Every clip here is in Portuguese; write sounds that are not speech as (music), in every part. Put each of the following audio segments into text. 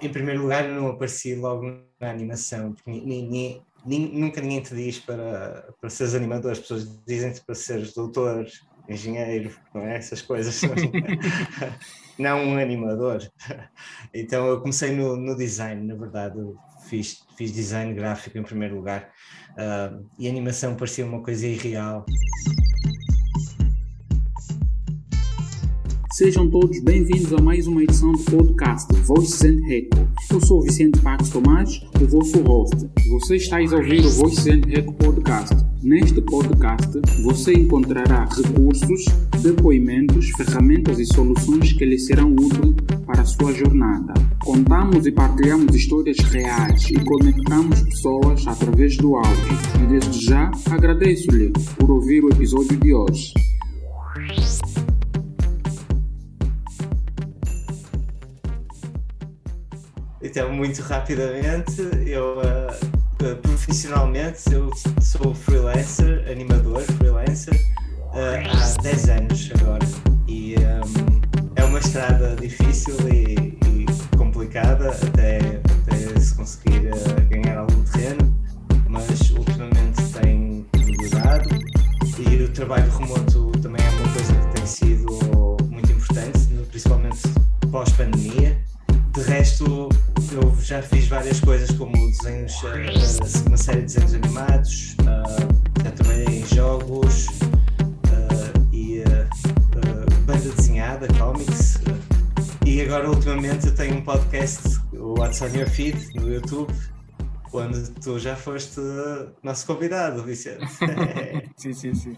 em primeiro lugar, eu não apareci logo na animação, porque ninguém, nunca ninguém te diz para, para seres animador, as pessoas dizem-te para seres doutor, engenheiro, não é? Essas coisas. (laughs) (laughs) não um animador. Então eu comecei no, no design, na verdade, eu fiz, fiz design gráfico em primeiro lugar uh, e animação parecia uma coisa irreal. Sejam todos bem-vindos a mais uma edição do podcast Voices and Echo. Eu sou Vicente Pax Tomás, o vosso host. Você está a ouvir o Voices and Echo podcast. Neste podcast, você encontrará recursos, depoimentos, ferramentas e soluções que lhe serão úteis para a sua jornada. Contamos e partilhamos histórias reais e conectamos pessoas através do áudio. E desde já agradeço-lhe por ouvir o episódio de hoje. Então, muito rapidamente, eu uh, profissionalmente eu sou freelancer, animador, freelancer, uh, há 10 anos agora. E um, é uma estrada difícil e, e complicada até, até se conseguir uh, ganhar algum terreno, mas ultimamente tem melhorado e o trabalho remoto também é uma coisa que tem sido muito importante, principalmente pós-pandemia. Fiz várias coisas como desenhos, uh, uma série de desenhos animados, uh, já trabalhei em jogos uh, e banda desenhada, comics. e agora ultimamente eu tenho um podcast, o What's on Your Feed, no YouTube, quando tu já foste nosso convidado, Vicente. (laughs) sim, sim, sim.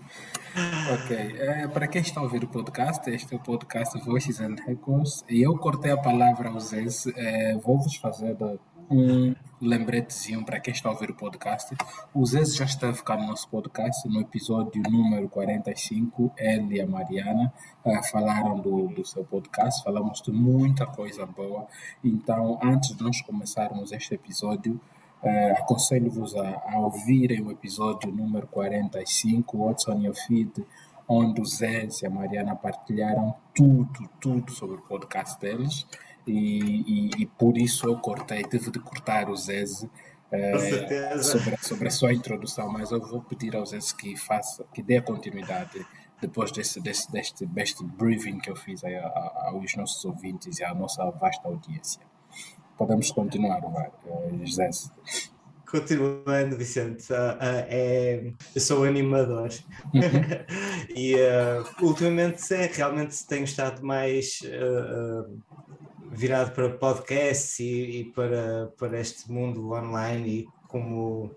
Ok. É, para quem está ouvir o podcast, este é o podcast Voices and Records. E eu cortei a palavra Zé. É, Vou-vos fazer um lembretezinho para quem está ouvir o podcast. O Zé já esteve cá no nosso podcast, no episódio número 45. Ele e a Mariana uh, falaram do, do seu podcast. Falamos de muita coisa boa. Então, antes de nós começarmos este episódio, Uh, Aconselho-vos a, a, ouvirem o episódio número 45, What's on Your Feed, onde o Zé e a Mariana partilharam tudo, tudo sobre o podcast deles. E, e, e por isso eu cortei, tive de cortar o Zé uh, sobre, sobre a sua introdução, mas eu vou pedir ao Zé que faça, que dê continuidade depois desse, desse, deste, deste briefing que eu fiz a, a, aos nossos ouvintes e à nossa vasta audiência podemos continuar, vai, eh, José. Continuando, Vicente, uh, uh, é, eu sou animador uhum. (laughs) e uh, ultimamente é, realmente tenho estado mais virado para podcasts e, e, para, para este mundo online e como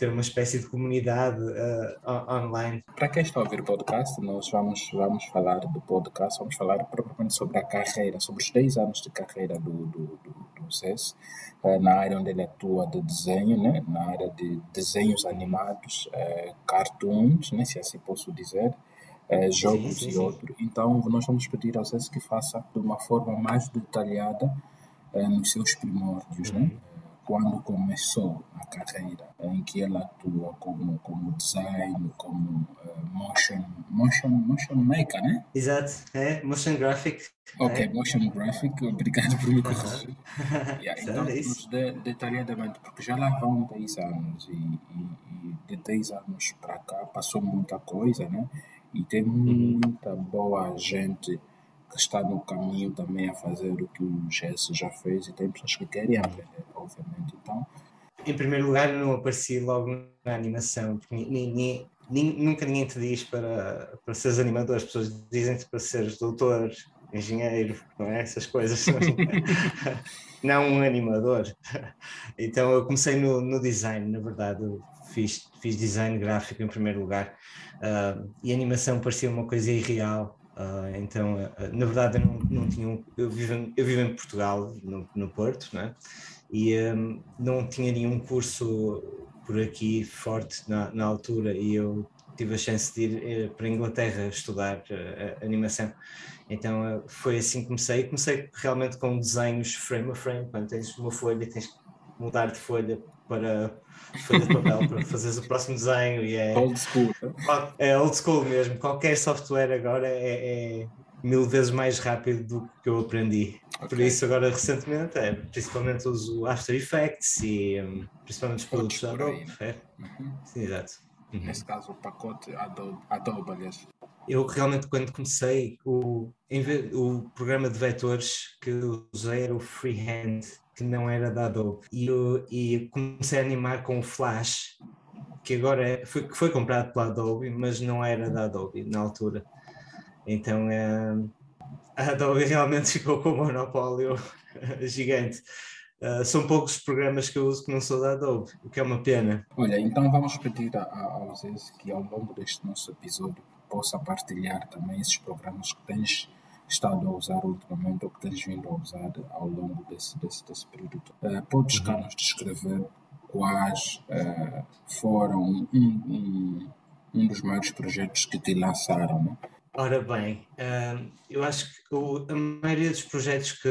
ter uma espécie de comunidade uh, online. Para quem está a ouvir o podcast, nós vamos, vamos falar do podcast, vamos falar propriamente sobre a carreira, sobre os 10 anos de carreira do, do, do, do CES, uh, na área onde ele atua de desenho, né? na área de desenhos animados, uh, cartoons, né? se assim posso dizer, jogos sim, sim, e outros. Então, nós vamos pedir ao CES que faça de uma forma mais detalhada nos seus primórdios, né? uhum. né? Quando começou a carreira, em que ela atua como, como design, como uh, motion, motion, motion maker, né? Exato, é motion graphic. Ok, é. motion graphic, obrigado por me corrigir. (laughs) Yeah, então, de, detalhadamente, porque já lá vão 10 anos e, e, e de 10 anos para cá passou muita coisa, né? E tem uhum. muita boa gente que está no caminho também a fazer o que o Jesse já fez e tem pessoas que querem aprender, obviamente. Então, em primeiro lugar, não apareci logo na animação, porque ninguém, nunca ninguém te diz para, para seres animador, as pessoas dizem-te para seres doutor, engenheiro, não é? Essas coisas. (laughs) não um animador. Então eu comecei no, no design, na verdade, eu fiz, fiz design gráfico em primeiro lugar uh, e animação parecia uma coisa irreal Uh, então, uh, na verdade, eu não, não tinha um, eu, vivo, eu vivo em Portugal, no, no Porto, né? e um, não tinha nenhum curso por aqui forte na, na altura, e eu tive a chance de ir uh, para a Inglaterra estudar animação. Então, foi assim que comecei. Comecei realmente com desenhos frame a frame, quando tens uma folha, tens que mudar de folha para de papel para fazeres o próximo desenho e é old school. É old school mesmo. Qualquer software agora é, é mil vezes mais rápido do que eu aprendi. Okay. Por isso, agora recentemente, é, principalmente uso After Effects e um, principalmente os produtos da Adobe. Né? É. Uhum. Sim, exato. Uhum. Nesse caso, o pacote Adobe, Adobe aliás. Eu realmente, quando comecei, o, o programa de vetores que usei era o Freehand, que não era da Adobe. E, e comecei a animar com o Flash, que agora é, foi, foi comprado pela Adobe, mas não era da Adobe na altura. Então é, a Adobe (laughs) realmente ficou com um monopólio (laughs) gigante. Uh, são poucos os programas que eu uso que não sou da Adobe, o que é uma pena. Olha, então vamos pedir a, a, ao que ao longo deste nosso episódio possa partilhar também esses programas que tens estado a usar ultimamente ou que tens vindo a usar ao longo desse, desse, desse período. Uh, podes cá nos descrever quais uh, foram um, um, um, dos maiores projetos que te lançaram, né? Ora bem, uh, eu acho que o, a maioria dos projetos que,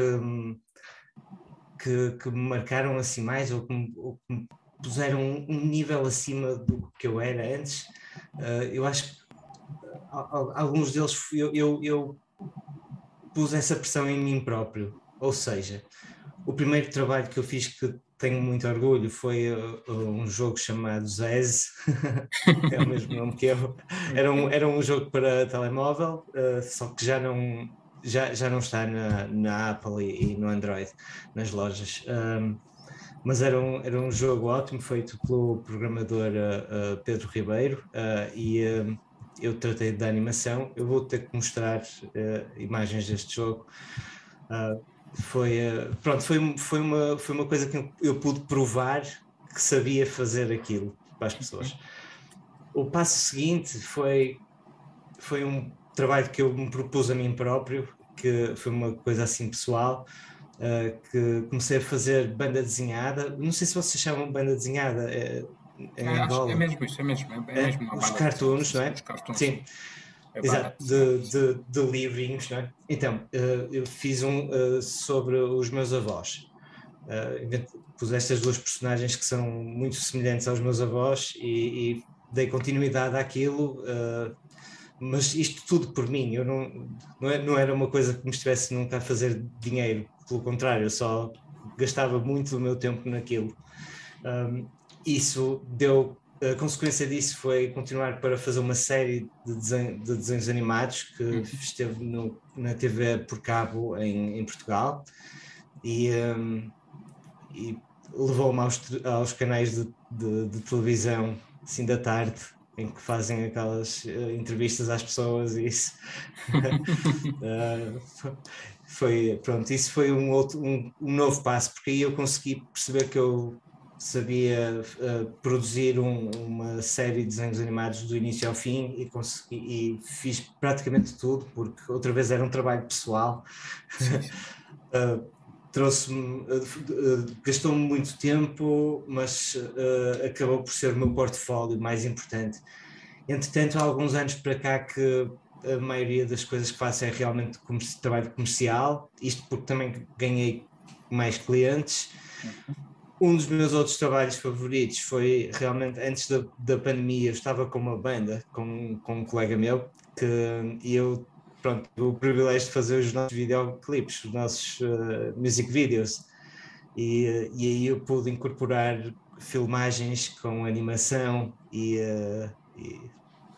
que, que, me marcaram assim mais ou que, me, ou que me puseram um nível acima do que eu era antes, uh, eu acho que alguns deles eu, eu, eu pus essa pressão em mim próprio. Ou seja, o primeiro trabalho que eu fiz que tenho muito orgulho foi uh, um jogo chamado Zez, (laughs) é o mesmo nome que eu. Era um, era um jogo para telemóvel, uh, só que já não, já, já não está na, na Apple e, e no Android, nas lojas. Um, mas era um, era um jogo ótimo, feito pelo programador uh, uh Pedro Ribeiro, uh, e eu tratei da animação. Eu vou ter que mostrar imagens deste jogo foi, eh, pronto, foi, foi, uma, foi uma coisa que eu pude provar que sabia fazer aquilo para as pessoas. O passo seguinte foi, foi um trabalho que eu me propus a mim próprio, que foi uma coisa assim pessoal, uh, que comecei a fazer banda desenhada. Não sei se vocês chamam banda desenhada. É, é, é, é mesmo isso, é mesmo. É, é mesmo os cartoons, não é? Os cartoons. Sim. É Exato, de, de, de, livrinhos, não é? Então, uh, eu fiz um uh, sobre os meus avós. Uh, pus estas duas personagens que são muito semelhantes aos meus avós e, e dei continuidade àquilo, mas isto tudo por mim. Eu não, não, é, não era uma coisa que me estivesse nunca a fazer dinheiro, pelo contrário, eu só gastava muito do meu tempo naquilo. Um, isso deu a consequência disso foi continuar para fazer uma série de, desenho, de desenhos animados que uhum. esteve no, na TV por cabo em, em Portugal e, um, e levou-me aos, aos canais de, de, de, televisão assim da tarde em que fazem aquelas uh, entrevistas às pessoas e isso uh, (laughs) (laughs) foi pronto isso foi um outro um, um novo passo porque aí eu consegui perceber que eu sabia uh, produzir um, uma série de desenhos animados do início ao fim e, consegui, e fiz praticamente tudo, porque outra vez era um trabalho pessoal. uh, (laughs) trouxe-me, uh, gastou-me muito tempo, mas acabou por ser o meu portfólio mais importante. Entretanto, há alguns anos para cá que a maioria das coisas que faço é realmente trabalho comercial, isto porque também ganhei mais clientes. Uhum um dos meus outros trabalhos favoritos foi realmente antes da, da pandemia, eu estava com uma banda, com, com um colega meu, que e eu, pronto, o privilégio de fazer os nossos videoclipes, os nossos uh, music videos, e, e aí eu pude incorporar filmagens com animação e, uh, e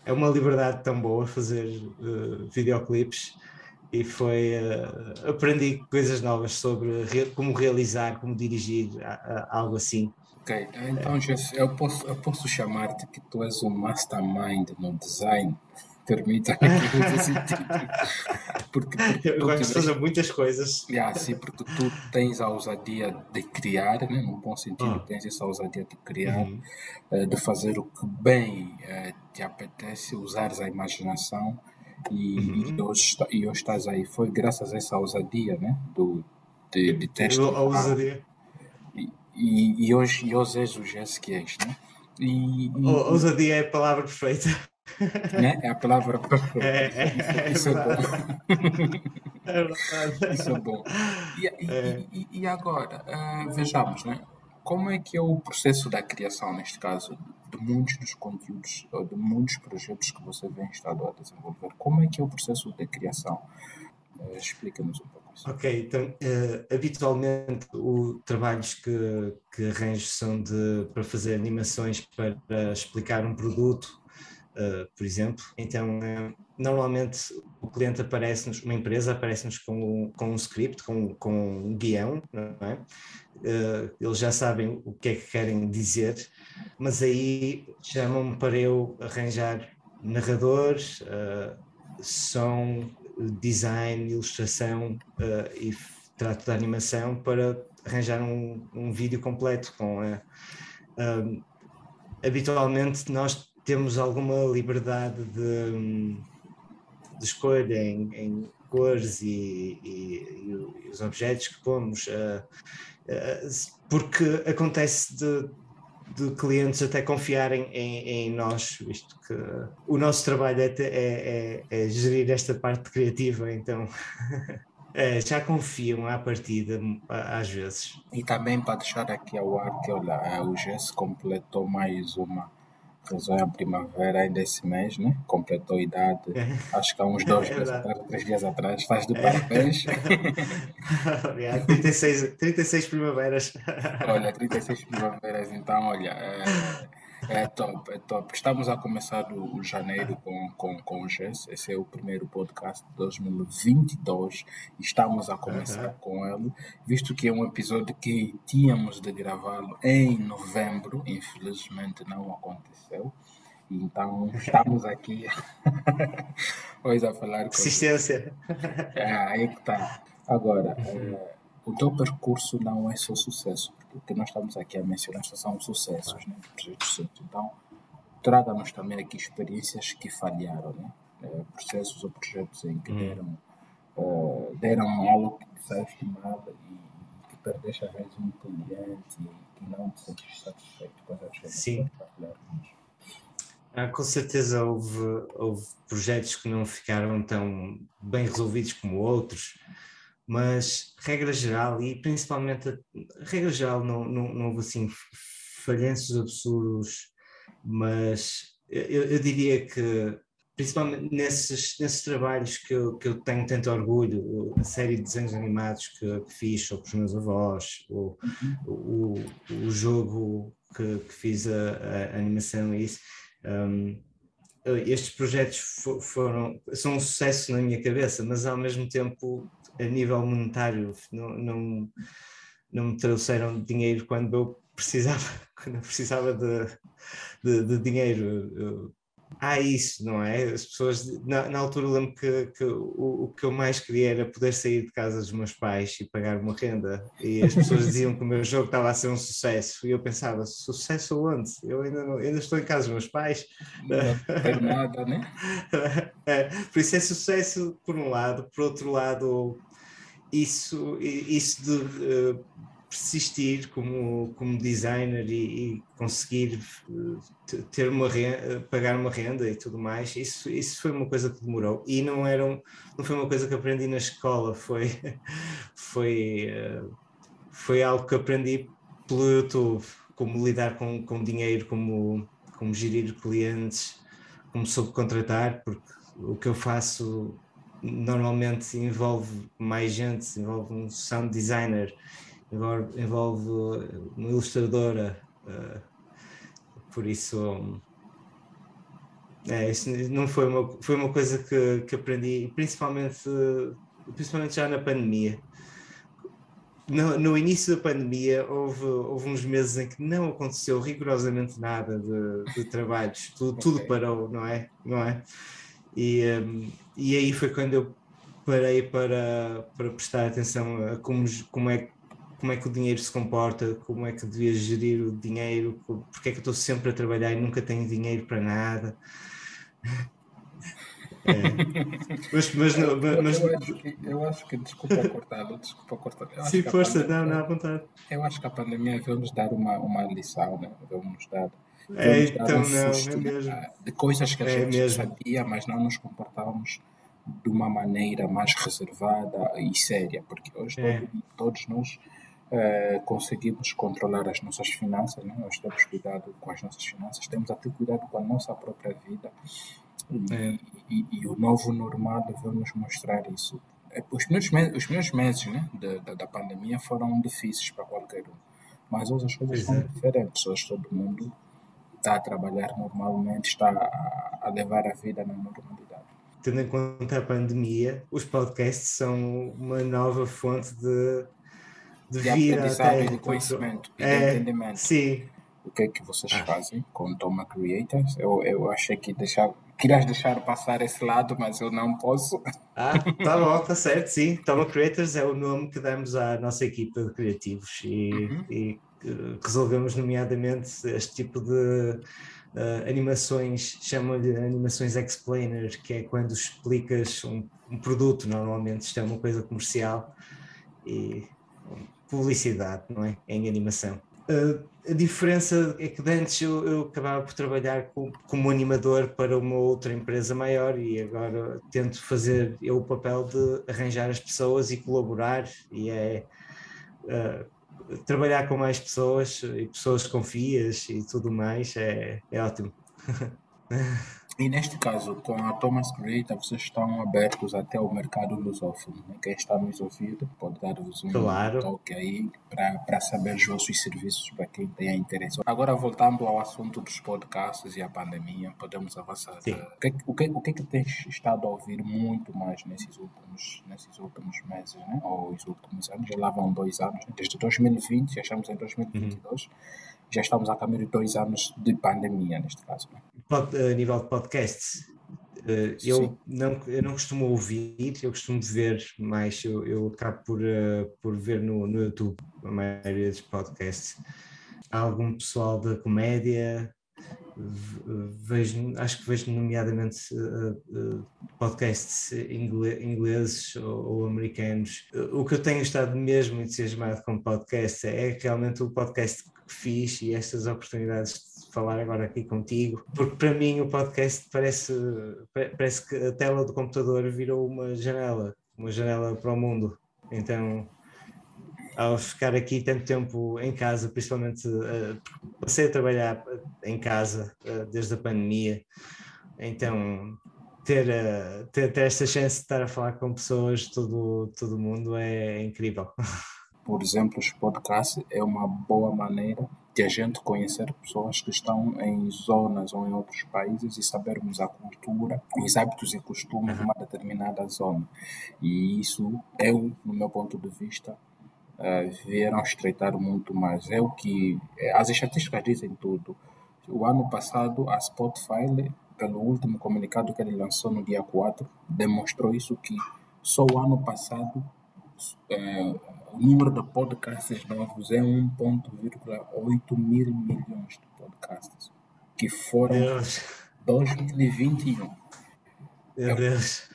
é uma liberdade tão boa fazer uh, videoclipes e foi uh, aprendi coisas novas sobre re, como realizar, como dirigir, a, a, algo assim. Ok, então Jess, eu posso, eu posso chamar-te que tu és um mastermind no design. Permita esse título. Porque, porque eu gosto de fazer muitas coisas. Yeah, sim, porque tu tens a ousadia de criar, né? no bom sentido, oh. tens essa ousadia de criar, uhum. uh, de fazer o que bem uh, te apetece, usares a imaginação e, uhum. e, hoje, e hoje estás aí. Foi graças a essa ousadia, né? Do, de, de ter A ousadia. E, e, e, hoje, e hoje és o Jess que és, né? E, e, ousadia é a palavra perfeita. Né? É a palavra perfeita. É, é, isso, é, é bom. É. Isso é bom. E, é. e agora, uh, vejamos, né? Como é que é o processo da criação, neste caso, de muitos dos conteúdos, de muitos projetos que você vem estado a desenvolver? Como é que é o processo de criação? Uh, Explica-nos um pouco Ok, então uh, habitualmente os trabalhos que, que arranjo são de, para fazer animações para explicar um produto, uh, por exemplo. Então, uh, normalmente o cliente aparece-nos, uma empresa aparece-nos com, com um script, com, com um guião, não é? eles já sabem o que é que querem dizer, mas aí chamam-me para eu arranjar narradores, som, design, ilustração uh, e trato da animação para arranjar um, um vídeo completo com a, um, habitualmente nós temos alguma liberdade de, de escolha em, em cores e, e, e, os objetos que pomos uh, uh, porque acontece de de clientes até confiarem em, em, nós, visto que o nosso trabalho é, é, é, é gerir esta parte criativa, então é, (laughs) já confiam à partida, às vezes. E também para deixar aqui ao ar que olha, o GES completou mais uma Rezou a primavera ainda esse mês, né? Completou a idade, é. acho que há uns dois, é atrás, três dias atrás. Faz de parabéns. (laughs) Obrigado. 36, 36 primaveras. Olha, 36 primaveras, então, olha. É top, é top. Estamos a começar o, janeiro com, com, com o GES. Esse é o primeiro podcast de 2022. Estamos a começar uhum. com ele, visto que é um episódio que tínhamos de gravá-lo em novembro. Infelizmente não aconteceu. Então (laughs) estamos aqui (laughs) hoje a falar com. Persistência. É, aí que está. Agora. É, o teu percurso não é só sucesso, porque o que nós estamos aqui a mencionar são sucessos, né? projetos Então, traga-nos também aqui experiências que falharam, né? É, processos ou projetos em que hum. deram, uh, deram algo que te saíste mal e que perdeste às vezes um cliente e que não te sentiste satisfeito. Assim. Sim. Ah, com certeza houve, houve projetos que não ficaram tão bem resolvidos como outros mas regra geral, e principalmente, regra geral, não, não, não houve assim falhanços absurdos, mas eu, eu diria que principalmente nesses, nesses trabalhos que eu, que eu tenho tanto orgulho, a série de desenhos animados que, que fiz sobre os meus avós, o, o, o jogo que, que fiz a, a, animação e isso, um, estes projetos foram, são um sucesso na minha cabeça, mas ao mesmo tempo a nível monetário não, não, não me trouxeram dinheiro quando eu precisava, (laughs) quando eu precisava de, de, de dinheiro. Eu, há isso, não é? As pessoas, na, na altura lembro que, que o, o, que eu mais queria era poder sair de casa dos meus pais e pagar uma renda, e as pessoas diziam que o meu jogo estava a ser um sucesso, e eu pensava, sucesso onde? Eu ainda, não, ainda estou em casa dos meus pais. Não tem nada, né? (laughs) É, por isso é sucesso por um lado, por outro lado, isso, isso de uh, persistir como, como designer e, e conseguir eh, ter uma renda, pagar uma renda e tudo mais, isso, isso foi uma coisa que demorou. E não, era um, não foi uma coisa que aprendi na escola, foi, (laughs) foi, uh, foi algo que aprendi pelo YouTube, como lidar com, com dinheiro, como, como gerir clientes, como subcontratar, porque o que eu faço normalmente envolve mais gente, envolve um sound designer, envolve uma ilustradora, uh, por isso é, isso não foi uma, foi uma coisa que, que aprendi, principalmente, principalmente já na pandemia. No, no, início da pandemia houve, houve uns meses em que não aconteceu rigorosamente nada de, de trabalhos, tudo, okay. tudo parou, não é? Não é? E, um, e aí foi quando eu parei para, para prestar atenção a como, como, é, como é que o dinheiro se comporta, como é que devia gerir o dinheiro, porque é que eu estou sempre a trabalhar e nunca tenho dinheiro para nada. (laughs) É. Mas, mas, não, mas, eu, acho que, eu acho que, desculpa cortar, desculpa cortar. Sim, força, pandemia, não, não, à vontade. Eu acho que a pandemia veio nos dar uma, uma lição, né? veio nos dar é, então não, é mesmo. De coisas que a é gente mesmo. sabia, mas não nos comportávamos de uma maneira mais reservada e séria, porque hoje é. todos, nós é, conseguimos controlar as nossas finanças, né? nós temos cuidado com as nossas finanças, temos até cuidado com a nossa própria vida. E, é. e, e o novo normal deve nos mostrar isso. é, os primeiros, meses, os primeiros meses né, da, da, da, pandemia foram difíceis para qualquer um. Mas hoje as coisas são é. diferentes. Hoje todo mundo está a trabalhar normalmente, está a, a levar a vida na normalidade. Tendo em conta a pandemia, os podcasts são uma nova fonte de, de, de vida até de conhecimento e é, de entendimento. Sim. O que é que vocês ah. fazem com Toma Creators? Eu, eu achei que deixar, querias deixar passar esse lado, mas eu não posso. Ah, (laughs) tá bom, tá certo, sim. Toma Creators é o nome que damos à nossa equipa de criativos e, uhum. e resolvemos nomeadamente este tipo de uh, animações, chamam-lhe animações explainer, que é quando explicas um, um, produto, normalmente isto é uma coisa comercial e publicidade, não é? Em animação. Uh, a diferença é que antes eu, eu acabava por trabalhar com, como animador para uma outra empresa maior e agora tento fazer eu o papel de arranjar as pessoas e colaborar e é uh, trabalhar com mais pessoas e pessoas confias e tudo mais é, é ótimo. (laughs) E neste caso, com a Thomas Creator, vocês estão abertos até ao mercado lusófono. Né? Quem está nos ouvindo pode dar-vos um claro. toque aí para saber os vossos serviços para quem tenha interesse. Agora, voltando ao assunto dos podcasts e a pandemia, podemos avançar. O que, o, que, o que é que tens estado a ouvir muito mais nesses últimos, nesses últimos meses, né? ou os últimos anos? Já lá vão dois anos, né? desde 2020, já estamos em 2022. Uhum já estamos a caminho de dois anos de pandemia, neste caso. Né? A nível de podcasts, eh, eu não, eu não costumo ouvir, eu costumo ver mais, eu, eu acabo por, uh, por ver no, no YouTube a maioria dos podcasts. Há algum pessoal da comédia, vejo, acho que vejo nomeadamente uh, uh, podcasts ingleses ou, ou, americanos. O que eu tenho estado mesmo entusiasmado com podcast é realmente o podcast que fiz e estas oportunidades de falar agora aqui contigo, porque para mim o podcast parece, parece que a tela do computador virou uma janela, uma janela para o mundo. Então ao ficar aqui tanto tempo em casa, principalmente uh, passei a trabalhar em casa uh, desde a pandemia, então ter, uh, ter, ter, esta chance de estar a falar com pessoas de todo, todo mundo é incrível. (laughs) Por exemplo, os podcasts é uma boa maneira de a gente conhecer pessoas que estão em zonas ou em outros países e sabermos a cultura, os hábitos e costumes de uma determinada zona. E isso, eu, no meu ponto de vista, vieram estreitar muito mais. É o que é, as estatísticas dizem tudo. O ano passado, a Spotify, pelo último comunicado que ele lançou no dia 4, demonstrou isso que só o ano passado é, o número de podcasts novos é 1,8 mil milhões de podcasts que foram Deus. 2021. Meu é, Deus.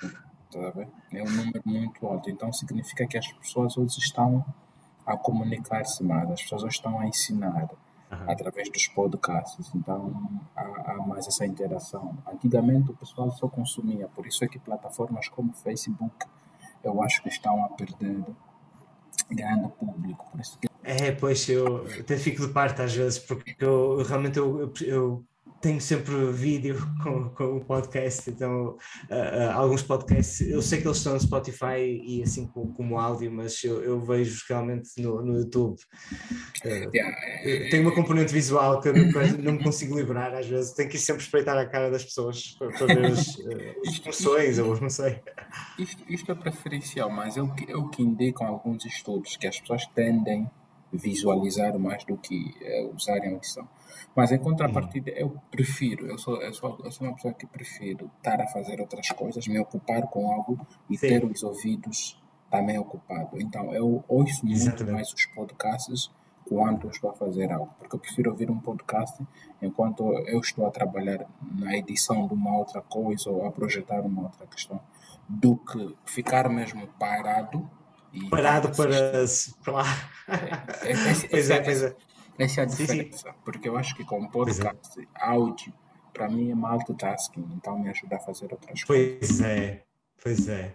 Tá é um número muito alto. Então significa que as pessoas hoje estão a comunicar-se mais, as pessoas estão a ensinar uhum. através dos podcasts, então há, há, mais essa interação. Antigamente o pessoal só consumia, por isso é que plataformas como Facebook eu acho que estão a perder grande público. Por isso que... É, pois eu até fico de parte às vezes, porque eu realmente eu, eu tenho sempre vídeo (laughs) com, com o podcast, então uh, uh, alguns podcasts, eu sei que eles estão no Spotify e assim como, como áudio, mas eu, eu vejo realmente no, no YouTube. Uh, yeah. Tem uma componente visual que eu não, não, me consigo livrar às vezes, tenho que ir sempre espreitar a cara das pessoas para, para ver as, as expressões ou não sei. Isto, isto é preferencial, mas é o, que, é o que indicam alguns estudos, que as pessoas tendem visualizar mais do que usarem a audição. Mas em contrapartida, eu prefiro, eu sou, eu, sou, eu sou uma pessoa que prefiro estar a fazer outras coisas, me ocupar com algo e Sim. ter os ouvidos também ocupados. Então, eu ouço muito Exatamente. mais os podcasts quando estou a fazer algo, porque eu prefiro ouvir um podcast enquanto eu estou a trabalhar na edição de uma outra coisa ou a projetar uma outra questão, do que ficar mesmo parado. Parado para, para lá. É, é, é, (laughs) pois é, pois é. Essa é a diferença, sim, sim. porque eu acho que com é. podcast, é. áudio, para mim é multitasking, então me ajuda a fazer outras coisas. Pois é, pois é.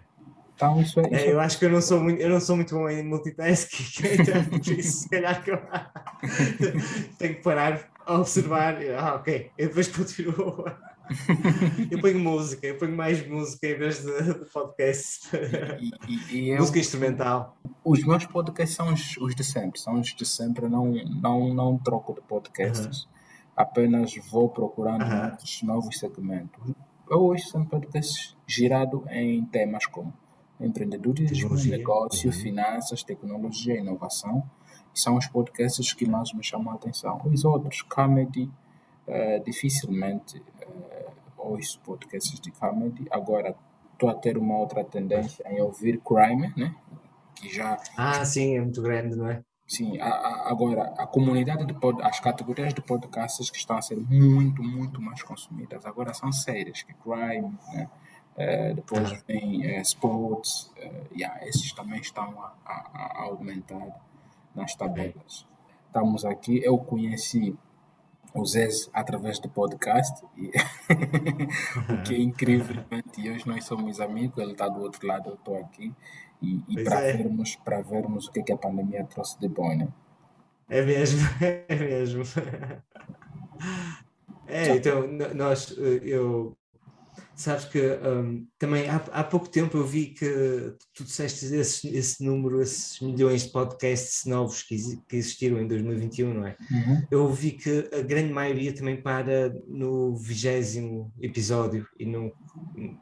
Então, isso é, isso é, eu acho que eu não sou muito, eu não sou muito bom em multitasking, (laughs) então por isso se calhar que eu (laughs) tenho que parar, observar, ah, ok, e depois continuo. Eu ponho música, eu ponho mais música em vez de, de podcast. E, e, e eu, música instrumental. Os meus podcasts são os, os, de sempre, são os de sempre, não, não, não troco de podcasts, apenas vou procurando novos, novos segmentos. Eu hoje sou um podcast girado em temas como empreendedorismo, negócio, uhum. finanças, tecnologia, inovação. São os podcasts que mais me chamam a atenção. Os outros, comedy, uh, dificilmente ouço podcasts de comedy. Agora estou a ter uma outra tendência em ouvir crime, né? Que já. Ah, sim, é muito grande, não é? Sim, a, a, agora a comunidade de pod, as categorias de podcasts que estão a ser muito, muito mais consumidas agora são sérias, que crime, né? Uh, depois ah. vem uh, sports, uh, yeah, esses também estão a, a, a aumentar nas tabelas. Estamos aqui, eu conheci o Zé através do podcast, e (laughs) o que é incrivelmente, hoje nós somos amigos, ele está do outro lado, eu estou aqui, e, e para é. vermos, vermos o que, é que a pandemia trouxe de bom, né? É mesmo, (laughs) é mesmo. É, então, nós, eu Sabes que um, também há, há pouco tempo eu vi que tu disseste esse, esse número, esses milhões de podcasts novos que, que existiram em 2021, não é? Uhum. Eu vi que a grande maioria também para no vigésimo episódio e não,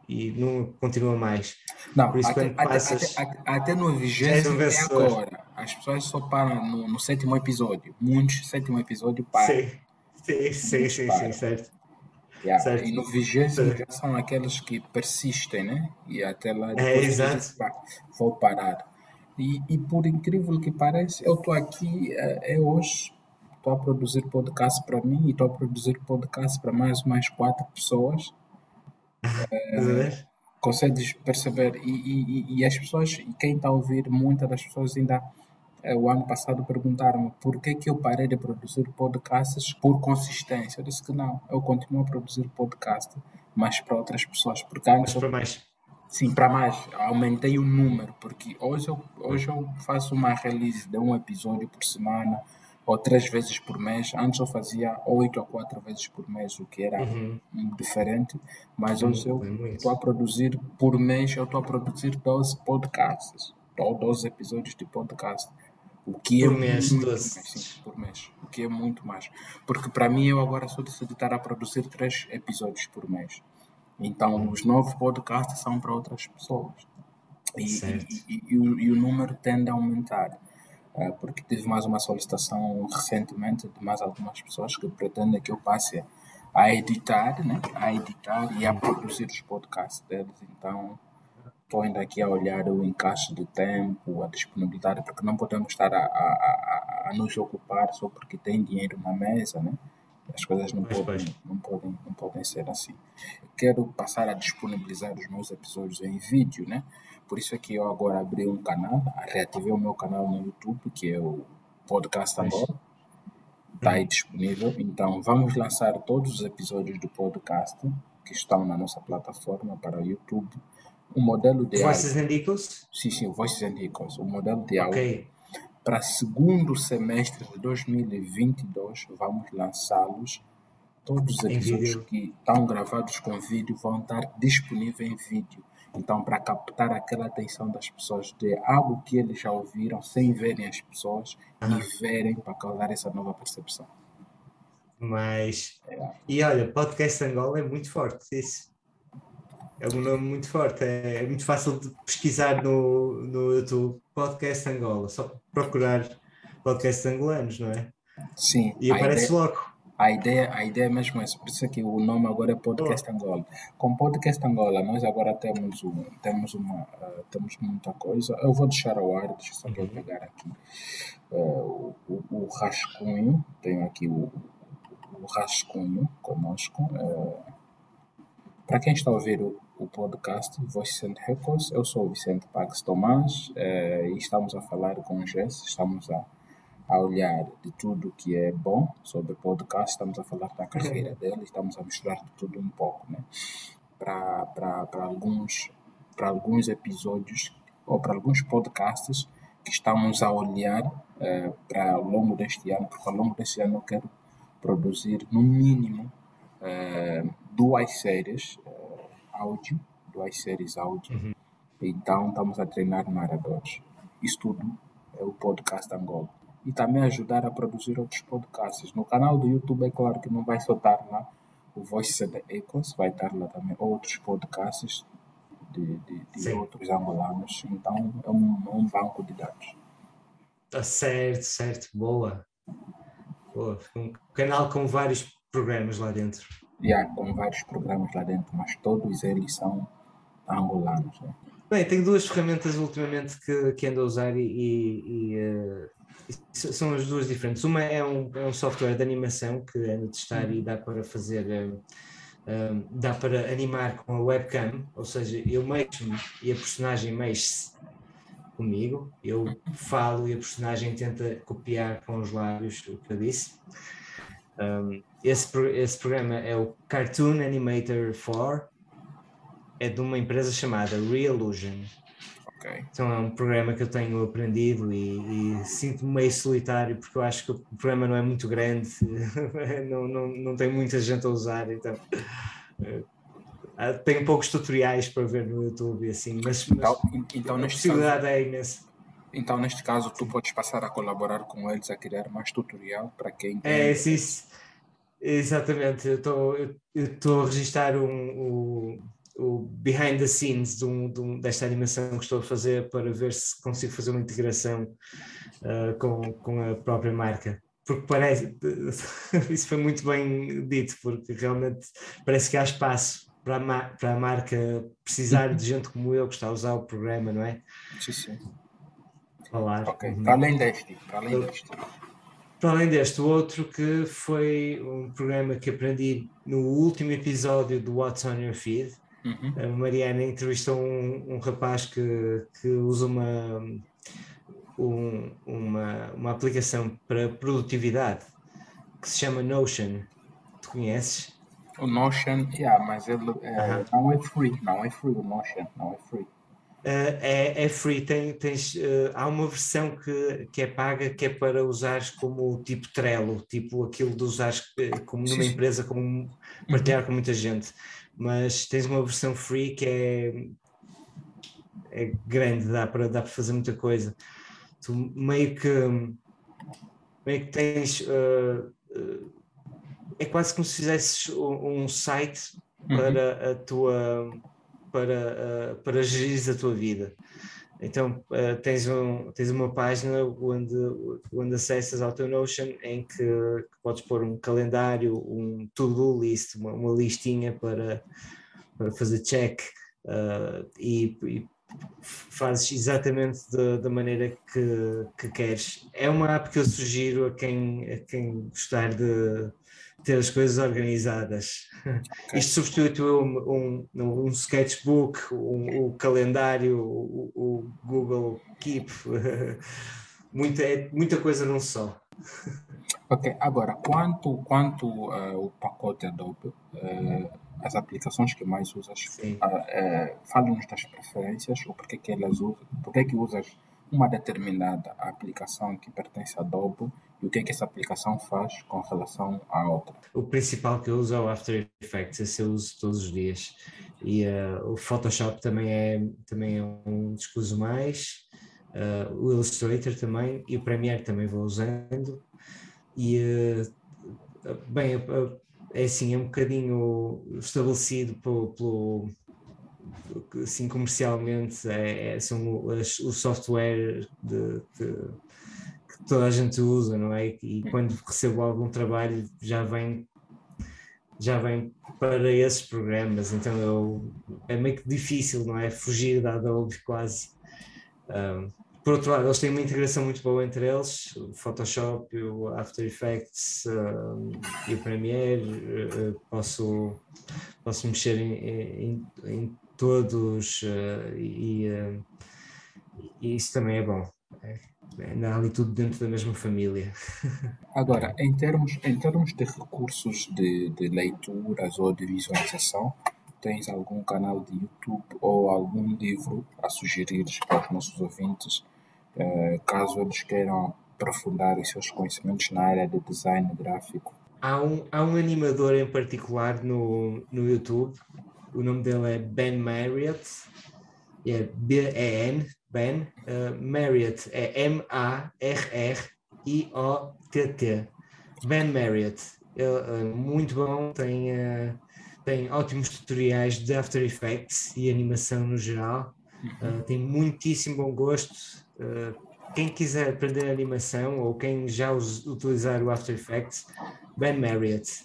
e não continua mais. Não, Por isso, até, passas, até, até, até, no vigésimo é agora. As pessoas só param no, no sétimo episódio. Muitos sétimo episódio param. Sim, sim, sim, sim, sim, certo. Yeah. E no vigésimo já são aqueles que persistem, né? E até lá é, exato. vou parar. E, e por incrível que pareça, eu estou aqui, é, é hoje, estou a produzir podcast para mim e estou a produzir podcast para mais umas quatro pessoas. (laughs) É, consegues perceber? E, e, e as pessoas, quem está a ouvir, muitas das pessoas ainda é, o ano passado perguntaram-me por que, que eu parei de produzir podcasts por consistência. Eu disse que não, eu continuo a produzir podcast, mas para outras pessoas. Porque mas para mais. Sim, para mais. Aumentei o número, porque hoje eu, hoje eu faço uma release de um episódio por semana ou três vezes por mês. Antes eu fazia oito a quatro vezes por mês, o que era uhum. diferente. Mas hoje eu estou a produzir, por mês, eu estou a produzir 12 podcasts, ou 12 episódios de podcast. O que é por mês, muito mais, sim, por mês. O que é muito mais. Porque para mim eu agora só decidi estar a produzir três episódios por mês. Então os novos podcasts são para outras pessoas. E, e, e, e, o, o número tende a aumentar. Uh, porque tive mais uma solicitação recentemente de mais algumas pessoas que pretendem que eu passe a editar, né? a editar e a produzir os podcasts deles. Então estou ainda aqui a olhar o encaixe de tempo, a disponibilidade, porque não podemos estar a, a, a, a nos ocupar só porque tem dinheiro na mesa, né? As coisas não podem, não, podem, não podem ser assim. Quero passar a disponibilizar os meus episódios em vídeo, né? Por isso é que eu agora abri um canal, reativei o meu canal no YouTube, que é o Podcast Agora. Está aí disponível. Então, vamos lançar todos os episódios do podcast que estão na nossa plataforma para o YouTube o modelo de Voices and Echoes? Sim, sim, Voices and Echoes. O modelo de aula. Okay. Para segundo semestre de 2022, vamos lançá-los. Todos os episódios que estão gravados com vídeo vão estar disponíveis em vídeo. Então, para captar aquela atenção das pessoas de algo que eles já ouviram sem verem as pessoas uhum. e verem para causar essa nova percepção. Mas, é. e olha, Podcast Angola é muito forte isso. É um nome muito forte, é, é, muito fácil de pesquisar no, no YouTube Podcast Angola, só procurar podcasts angolanos, não é? Sim. E aparece ideia, logo. A ideia, a ideia mesmo é por isso que o nome agora é Podcast oh. Angola. Com Podcast Angola, nós agora temos, um, temos, uma, uh, temos muita coisa. Eu vou deixar ao ar, deixa eu só uhum. pegar aqui uh, o, o, rascunho. Tenho aqui o, o rascunho conosco. Uh, para quem está a ouvir o, o podcast Voices and Records. Eu sou o Vicente Pax Tomás eh, e estamos a falar com o Jess, estamos a, a olhar de tudo que é bom sobre o podcast, estamos a falar da carreira (laughs) dele, estamos a misturar de tudo um pouco, né? Para alguns, alguns episódios ou para alguns podcasts que estamos a olhar eh, para ao longo deste ano, porque ao longo deste ano eu quero produzir no mínimo duas séries áudio, duas séries áudio. Uhum. Então estamos a treinar narradores. Isso tudo é o podcast Angola. E também ajudar a produzir outros podcasts. No canal do YouTube é claro que não vai só estar lá o Voice and Echoes, vai estar lá também outros podcasts de, de, de outros angolanos. Então é um, é um banco de dados. Tá certo, certo, boa. boa. Um canal com vários programas lá dentro. Yeah, com vários programas lá dentro, mas todos eles são angolanos. Né? Bem, tenho duas ferramentas ultimamente que, que ando a usar e, e, e uh, são as duas diferentes. Uma é um, é um software de animação que ando a testar e dá para fazer. Uh, uh, dá para animar com a webcam, ou seja, eu mexo-me e a personagem mexe-se comigo, eu falo e a personagem tenta copiar com os lábios o que eu disse. Um, esse, esse programa é o Cartoon Animator 4, é de uma empresa chamada Realusion. Okay. Então é um programa que eu tenho aprendido e, e sinto-me meio solitário porque eu acho que o programa não é muito grande, (laughs) não, não, não tem muita gente a usar, então uh, tenho poucos tutoriais para ver no YouTube assim, mas, então, então, a possibilidade caso, é imensa. Então, neste caso, tu podes passar a colaborar com eles a criar mais tutorial para quem É, sim, exatamente. Eu estou a registrar um, um o behind the scenes de um, de um, desta animação que estou a fazer para ver se consigo fazer uma integração uh, com, com a própria marca. Porque parece, (laughs) isso foi muito bem dito, porque realmente parece que há espaço para a, para a marca precisar de gente como eu que está a usar o programa, não é? Sim, sim. Falar. Ok, para além deste, para além deste. Para além deste, outro que foi um programa que aprendi no último episódio do What's on Your Feed, Uhum. A Mariana entrevistou um, um rapaz que, que usa uma, um, uma, uma aplicação para produtividade que se chama Notion. Tu conheces? O Notion, yeah, mas ele é, não é free, não é free o Notion, não é free. Uh, é, é free, tem, tens, uh, há uma versão que, que é paga que é para usares como tipo Trello, tipo aquilo de usares uh, como numa empresa, como partilhar uhum. com muita gente mas tens uma versão free que é, é grande, dá para, dá para fazer muita coisa. Tu meio que, meio que tens. Uh, uh, é quase como se fizesses um, um site uhum. para a tua. Para, uh, para gerir a tua vida. Então uh, tens, um, tens uma página onde, onde acessas ao teu Notion em que, que podes pôr um calendário, um to-do list, uma, uma, listinha para, para fazer check uh, e, e, fazes exatamente da, da maneira que, que queres. É uma app que eu sugiro a quem, a quem gostar de, ter as coisas organizadas. Isto substitui um, um, um sketchbook, um, o calendário, o, o, Google Keep, (laughs) muita, é muita coisa não só. Ok, agora, quanto, quanto uh, o pacote Adobe, uh, as aplicações que mais usas, uh, uh, fala-nos das preferências, ou porque que elas usam, porque que usas uma determinada aplicação que pertence a Adobe e o que é que essa aplicação faz com relação à outra. O principal que eu uso é o After Effects, esse eu uso todos os dias. E uh, o Photoshop também é, também é um dos mais, uh, o Illustrator também e o Premiere também vou usando. E, uh, bem, é assim, é um bocadinho estabelecido pelo, pelo assim comercialmente é, é são as, o software de, que, que, toda a gente usa, não é? E quando recebo algum trabalho já vem já vem para esses programas, então eu, é meio que difícil, não é? Fugir da Adobe quase. Um, por outro lado, eles têm uma integração muito boa entre eles, o Photoshop, o After Effects um, e o Premiere, uh, posso, posso mexer em, em, em todos uh, e, uh, e, isso também é bom. É, andar ali tudo dentro da mesma família. (laughs) Agora, em termos, em termos de recursos de, de leituras ou de visualização, tens algum canal de YouTube ou algum livro a sugerir para os nossos ouvintes, uh, caso eles queiram aprofundar os seus conhecimentos na área de design gráfico? há, um, há um animador em particular no, no YouTube, o nome dele é Ben Marriott, é B-E-N, Ben, uh, Marriott é M-A-R-R-I-O-T-T, Ben Marriott, ele, uh, muito bom, tem, uh, tem ótimos tutoriais de After Effects e animação no geral, uh, tem muitíssimo bom gosto, quem quiser aprender animação ou quem já us, utilizar o After Effects, Ben Marriott.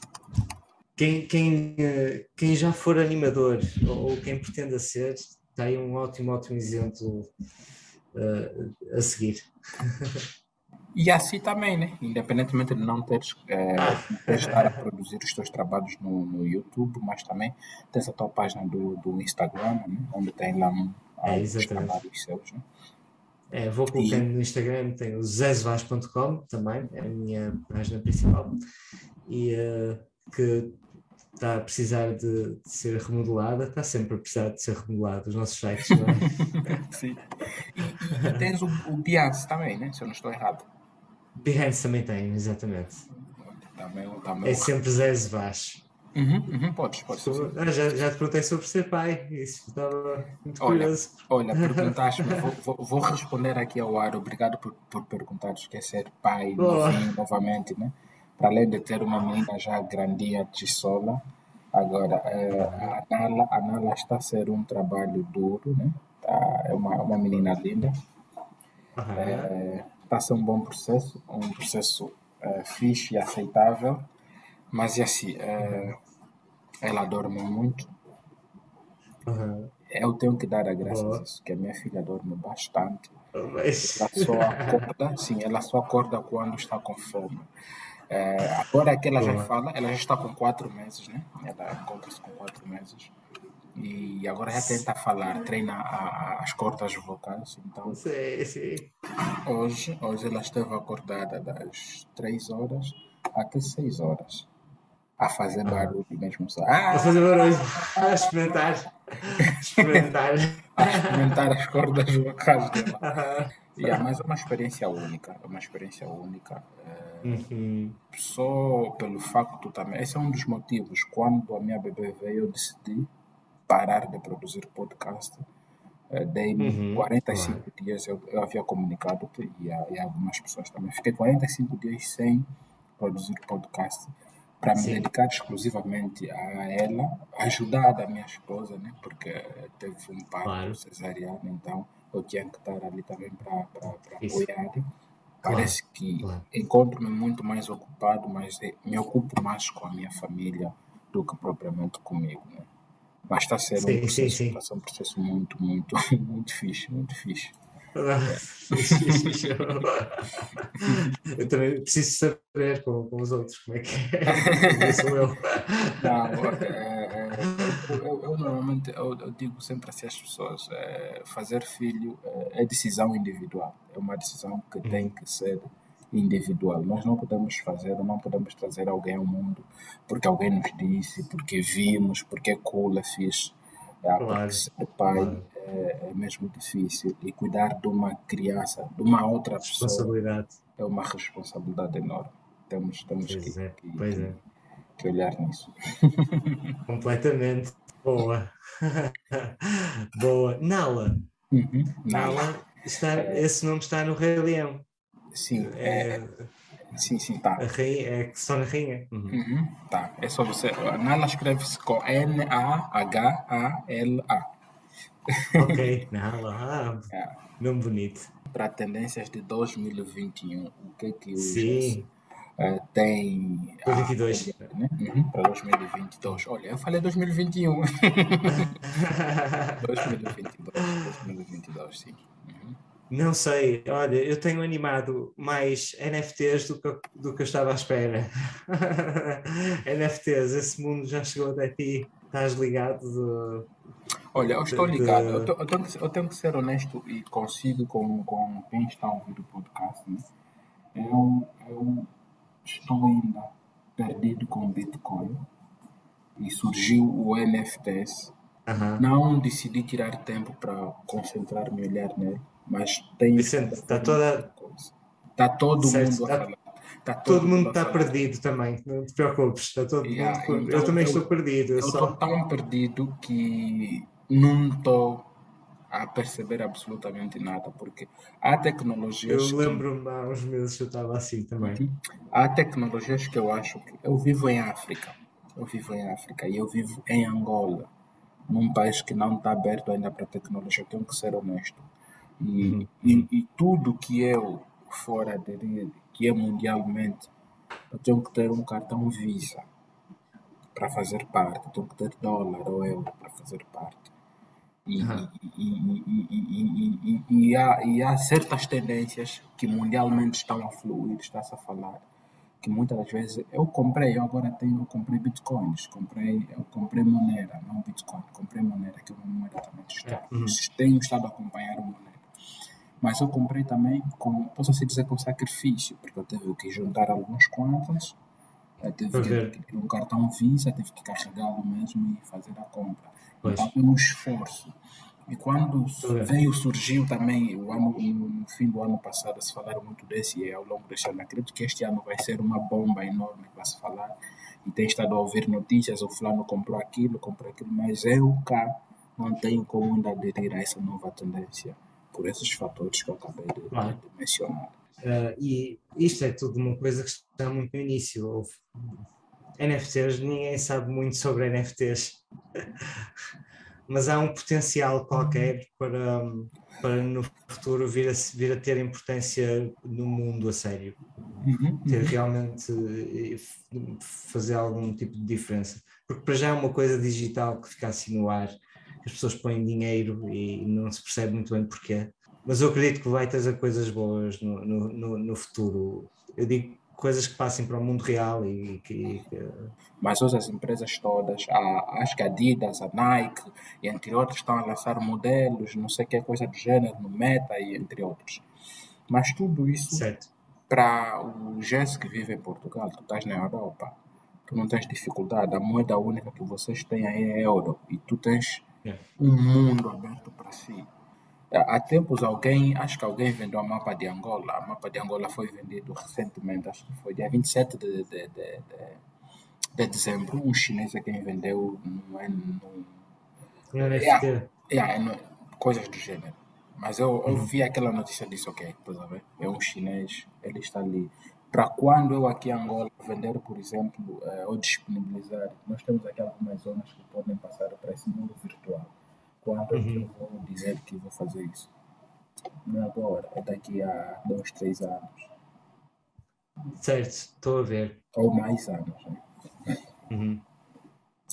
Quem, quem, quem já for animador ou, ou, quem pretenda ser, tem um ótimo, ótimo exemplo uh, a seguir. E assim também, né? Independentemente de não teres, é, estar a produzir os teus trabalhos no, no YouTube, mas também tens a tua página do, do Instagram, né? onde tem lá um, é, os trabalhos seus, né? É, vou colocando e... no Instagram, tem o zezvaz.com também, é a minha página principal, e uh, que está a precisar de, de, ser remodelada, está sempre a precisar de ser remodelado, os nossos sites, não é? (laughs) Sim. E, e, tens o, o Behance também, né? se eu não estou errado. Behance também tem, exatamente. Também, também é sempre Zezvaz. Uhum, uhum, podes, podes. Ah, já, já te perguntei sobre ser pai, isso estava muito olha, curioso. Olha, (laughs) perguntaste-me, vou, vou, vou, responder aqui ao ar, obrigado por, por é ser pai novinho, novamente, né? Para além de ter uma menina já grandia de sola, agora é, a, Nala, a Nala está a ser um trabalho duro, né? Tá, é uma, uma menina linda. Uhum. É, está a ser um bom processo, um processo é, fixe e aceitável. Mas assim, é, ela dorme muito. Uhum. Eu tenho que dar a graças uhum. a isso, que a minha filha dorme bastante. Ela só acorda, sim, ela só acorda quando está com fome. É, agora que ela já fala, ela já está com quatro meses, né? Ela encontra-se com quatro meses. E agora já tenta falar, treina a, a, as cordas vocais. Então, sim, sim. Hoje, hoje ela esteve acordada das três horas até seis horas a fazer barulho mesmo só. Ah, a fazer barulho, a experimentar. (laughs) experimentar. a experimentar as cordas vocais dela. E é mais uma experiência única. É uma experiência única. É, uhum. Só pelo facto também. Esse é um dos motivos. Quando a minha bebê veio, eu decidi parar de produzir podcast. É, Dei-me uhum. 45 uhum. dias, eu, eu havia comunicado e, a, e algumas pessoas também. Fiquei 45 dias sem produzir podcast para me dedicar exclusivamente a ela, ajudar a minha esposa, né? Porque teve um parto claro. cesariano, então eu tinha que estar ali também para apoiar. Parece claro. que claro. encontro-me muito mais ocupado, mas me ocupo mais com a minha família do que propriamente comigo, né? Mas está a ser sim, um, processo, sim, sim. Tá um processo muito, muito, (laughs) muito fixe, muito fixe. (laughs) eu também preciso saber com, com os outros como é que é. (laughs) sou eu. Não, é, é, eu, eu, normalmente eu, eu, digo sempre assim às pessoas: é, fazer filho é, é decisão individual, é uma decisão que uhum. tem que ser individual. Nós não podemos fazer, não podemos trazer alguém ao mundo porque alguém nos disse, porque vimos, porque é cool, é fixe. É, claro. Ser pai claro. é, é, mesmo difícil e cuidar de uma criança, de uma outra pessoa, é uma responsabilidade enorme. Temos, temos pois que, é, que, pois é. Que olhar nisso. (laughs) Completamente. Boa. (laughs) Boa. Nala. Uhum. Nala. Está, esse nome está no Rei Leão. Sim, é, é Sim, sim, tá. A rainha, é que só na rainha. Uhum. Uhum, tá. É só você. Nala escreve-se com N-A-H-A-L-A. Ok, (laughs) Nala. Ah, é. Nome bonito. Para tendências de 2021, o que é que o Sim. Uh, tem. 2022. né? Uhum, para 2022. Olha, eu falei 2021. 2022. 2022, sim. Uhum. Não sei, olha, eu tenho animado mais NFTs do que, do que eu estava à espera. (laughs) NFTs, esse mundo já chegou até ti, estás ligado? De, olha, eu estou ligado, eu, tô, eu, tenho que, eu, tenho que, ser honesto e consigo com, com quem está a ouvir o podcast. Né? Eu, eu estou ainda perdido com Bitcoin e surgiu o NFTs. Uhum. Não decidi tirar tempo para concentrar-me e olhar nele mas tem. Vicente, está toda. Está todo certo, mundo a tá... falar. Tá todo, Todo mundo está perdido também, não te preocupes, está todo Yeah, mundo. então eu também eu- estou perdido. Eu Eu só... estou tão perdido que não estou a perceber absolutamente nada, porque há tecnologias Eu que- lembro-me há uns meses eu estava assim também. Há tecnologias que eu acho que. Eu vivo em África. Eu vivo em África e eu vivo em Angola, num país que não está aberto ainda para tecnologia, eu tenho que ser honesto. E, Uhum. e, e tudo que eu for aderir, que é mundialmente, eu tenho que ter um cartão Visa para fazer parte, eu tenho que ter dólar ou euro para fazer parte. E, e, e, e, e, há, e há certas tendências que mundialmente estão a fluir, está-se a falar, que muitas das vezes eu comprei, eu agora tenho, eu comprei bitcoins, comprei, eu comprei Monera, não Bitcoin, comprei Monera, que é uma moeda também digital. Uhum. Tenho estado a acompanhar o Monera. Mas eu comprei também com, posso assim dizer, com sacrifício, porque eu tive que juntar algumas contas, eu tive que ter um cartão Visa, tive que carregá-lo mesmo e fazer a compra. Pois. Então, é um esforço. E quando ver. veio, surgiu também, o ano, no fim do ano passado, se falaram muito desse e ao longo deste ano, acredito que este ano vai ser uma bomba enorme vai se falar. E tem estado a ouvir notícias, o fulano comprou aquilo, comprou aquilo, mas eu cá não tenho como ainda aderir a essa nova tendência, por esses fatores que eu acabei de, Claro. de mencionar. Ah, e isto é tudo uma coisa que está muito no início. Houve NFTs, ninguém sabe muito sobre NFTs, (laughs) mas há um potencial qualquer para, para no futuro vir a, vir a ter importância no mundo a sério. Uhum, Ter realmente fazer algum tipo de diferença. Porque para já é uma coisa digital que fica assim no ar, as pessoas põem dinheiro e não se percebe muito bem porquê. Mas eu acredito que vai trazer coisas boas no, no, no, no futuro. Eu digo coisas que passem para o mundo real e que. que- Mas hoje as empresas todas, a, acho que a Adidas, a Nike, e entre outros, estão a lançar modelos, não sei que coisa do gênero, no Meta e entre outros. Mas tudo isso, certo. para o Jess que vive em Portugal, tu estás na Europa, tu não tens dificuldade, a moeda única que vocês têm aí é euro, e tu tens Yeah. um mundo aberto para si. Há tempos alguém, acho que alguém vendeu a mapa de Angola. A mapa de Angola foi vendido recentemente, acho que foi dia 27 de, de, de, de, de dezembro. Um chinês é quem vendeu no, no, No NFT. Yeah. yeah, no, coisas do gênero. Mas eu, eu vi aquela notícia disse, ok, estás a ver? É um chinês, ele está ali. Para quando eu aqui em Angola vender, por exemplo, eh, ou disponibilizar, nós temos aqui algumas zonas que podem passar para esse mundo. Quando que eu vou dizer que vou fazer isso? Não é agora, é daqui a dois, três anos. Certo, estou a ver. Ou mais anos. Né? Uhum.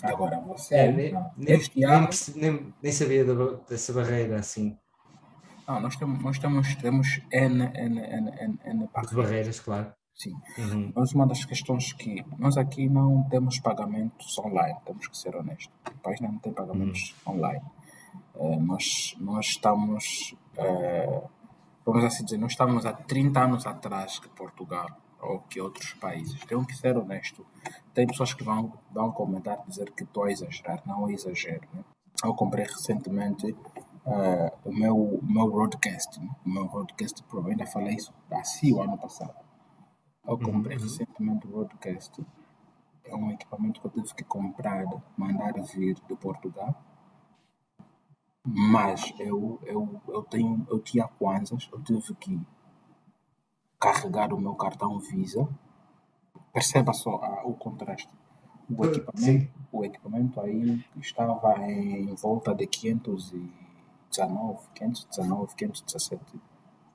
Agora, você, É, nem, não. nem, nem, ano, nem- nem sabia dessa barreira assim. não, nós temos, nós temos, temos N, N, N, N, N barreiras. barreiras, claro. Sim. Uhum. Mas uma das questões que nós aqui não temos pagamentos online, temos que ser honestos. O país não tem pagamentos online. Eh, nós, nós estamos, eh, vamos assim dizer, nós estamos há 30 anos atrás que Portugal ou que outros países. Tenho que ser honesto. Tem pessoas que vão, vão comentar, dizer que estou a exagerar. Não é exagero. Né? Eu comprei recentemente eh, o meu, o meu Roadcast. Né? O meu Roadcast Pro. Eu ainda falei isso assim o ano passado. Eu comprei recentemente o Roadcast. É um equipamento que eu tive que comprar, mandar vir de Portugal. Mas eu, eu, eu, tenho, eu tinha Kwanzas, eu tive que carregar o meu cartão Visa. Perceba só ah, o contraste. O Uh, equipamento, sim. o equipamento aí estava em volta de 519, 519, 517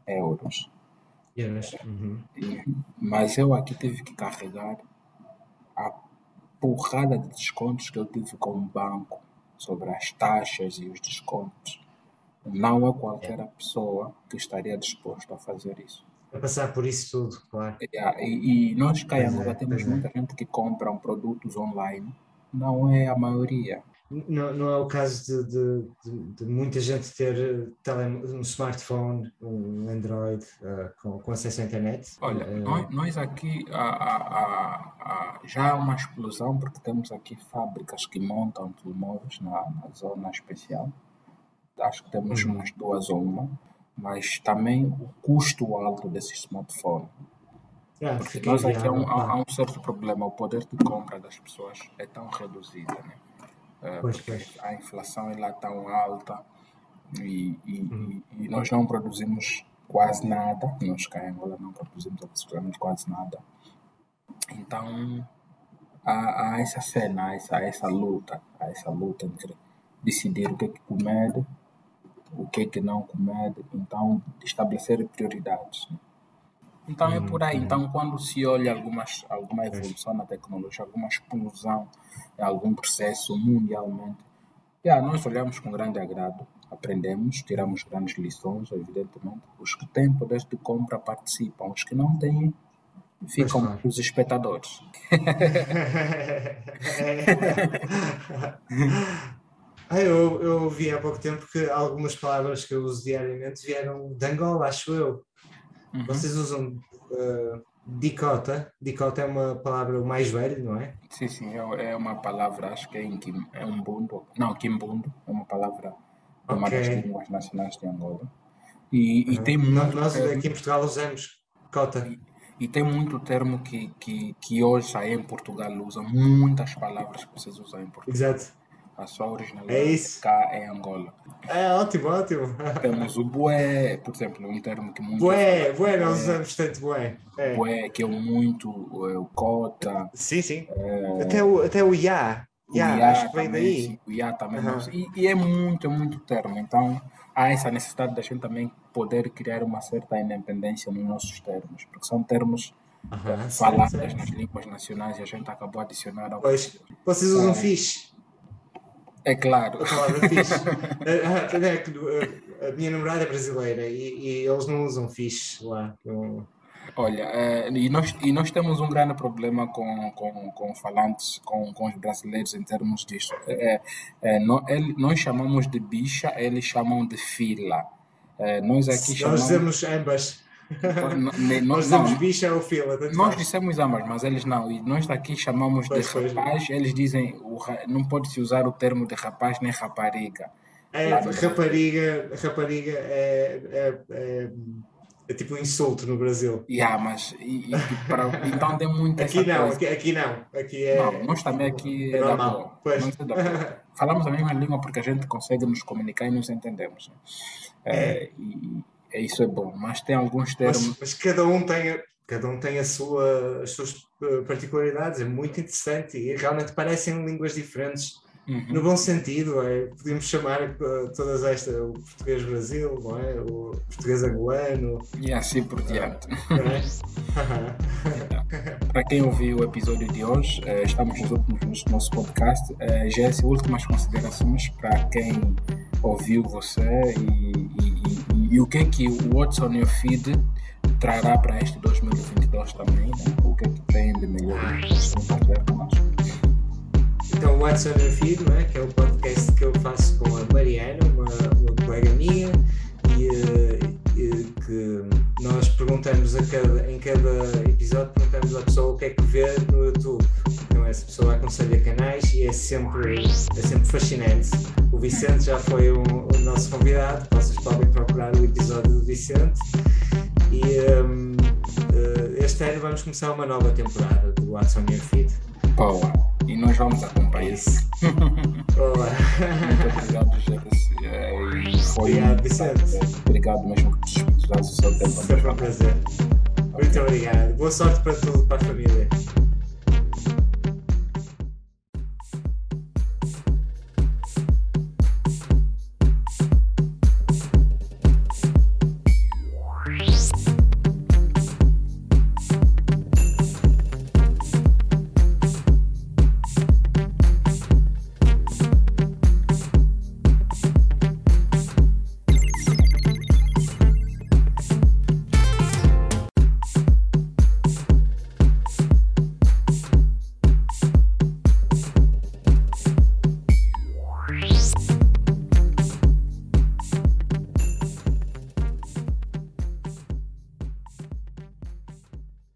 euros. Euros. Uhum. Mas eu aqui tive que carregar a porrada de descontos que eu tive com o banco sobre as taxas e os descontos. Não é qualquer pessoa que estaria disposto a fazer isso. A passar por isso tudo, claro. E, e- e nós cá em Pois é, Angola temos é. muita gente que compra produtos online. Não é a maioria. Não, não é o caso de, de, de- de muita gente ter eh, tele, um smartphone, um Android eh, com, com acesso à internet. Olha, Eh, nós, nós aqui há- há- há- há- já há uma explosão porque temos aqui fábricas que montam telemóveis na, na zona especial. Acho que temos Uhum. umas duas ou uma, mas também o custo alto desse smartphone Ah, Porque nós aqui há um, há, um certo problema, o poder de compra das pessoas é tão reduzido, né? Pois, porque pois. a inflação é lá tão alta e, e- Uhum. e- e nós não produzimos quase nada, nós cá em Angola não produzimos absolutamente quase nada. Então há, há essa cena, há essa, há essa luta, há essa luta entre decidir o que é que comer, o que é que não comer, então estabelecer prioridades. né? Então é por aí. Então, quando se olha algumas, alguma evolução na tecnologia, alguma explosão em algum processo mundialmente, yeah, nós olhamos com grande agrado, aprendemos, tiramos grandes lições, evidentemente. Os que têm poder de compra participam, os que não têm ficam os espectadores. (laughs) Ah, eu, eu ouvi há pouco tempo que algumas palavras que eu uso diariamente vieram de Angola, acho eu. Uhum. Vocês usam uh, dicota. Dicota é uma palavra mais velha, não é? Sim, sim, é, é uma palavra, acho que é em Kim, é um bundo, não, Kimbundo, é uma palavra de uma das línguas nacionais de Angola. E, e tem Nó- muito Nós termo, aqui em Portugal usamos cota. e tem muito termo que, que, que hoje aí em Portugal usam, muitas palavras que vocês usam em Portugal. Exato. A sua originalidade É isso. cá em Angola. É ótimo, ótimo. (laughs) Temos o bué, por exemplo, um termo que muito Bué, bué, nós É. usamos tanto bué. É. bué, que é muito, é o cota, Sim, sim. Até o, até o. O Ya, IA acho que vem daí. sim, o IA também. Nós- E, e é muito, é muito termo. Então, há essa necessidade da gente também poder criar uma certa independência nos nossos termos, porque são termos falados certo. nas línguas nacionais e a gente acabou ao. Pois, vocês usam É. fixe. É claro. A palavra fixe. Ah, (laughs) ah, é ah, a minha namorada é brasileira e, e eles não usam fixe lá. Olha, eh, e, nós, e nós temos um grande problema com, com, com falantes, com, com os brasileiros em termos disso. É, é, nós chamamos de bicha, eles chamam de fila. Nós aqui Nós chamamos. dizemos ambas. (laughs) Nós dizemos bicha ou fila. Nós dissemos ambas, mas eles não. E nós daqui chamamos de Pois, pois. rapaz, eles dizem o não pode-se usar o termo de rapaz nem rapariga. É, no- rapariga, rapariga é, é, é, é tipo um insulto no Brasil. Yeah, mas e, e para- então tem muito essa Aqui não, coisa. aqui, aqui não. Aqui é. Não, nós também aqui é é da normal. Pois. É. (laughs) Falamos a mesma língua porque a gente consegue nos comunicar e nos entendemos. É, e isso é bom, mas tem alguns termos. Mas, mas cada um tem, cada um tem a sua, as suas eh, particularidades, é muito interessante e realmente parecem línguas diferentes, Uhum. no bom sentido, é, podemos chamar eh, todas estas, o português Brasil, não é? o português angolano, E assim por diante. é? Para quem ouviu o episódio de hoje, eh, estamos nos últimos minutos do nosso podcast. Eh, Jesse, últimas considerações para quem ouviu você e, e- o que é que o What's on Your Feed trará para este 2022 também, né? o que é que tem de melhor que vocês vão partilhar connosco. Então, o What's on Your Feed, é? que é o podcast que eu faço com a Mariana, uma, uma colega minha, e, eh, e que nós perguntamos a cada, em cada episódio, perguntamos à pessoa o que é que vê no YouTube. Então, essa pessoa aconselha canais e é sempre, é sempre fascinante. O Vicente já foi o, o nosso convidado, vocês podem procurar o episódio do Vicente. E hum, eh, este ano vamos começar uma nova temporada do What's on Your Feed. Boa! E nós vamos É acompanhar. isso. Olá. Muito obrigado, foi Vicente. Obrigado mesmo por disponibilizar o seu tempo. Sempre um prazer. Muito obrigado. Boa sorte para tudo, para a família.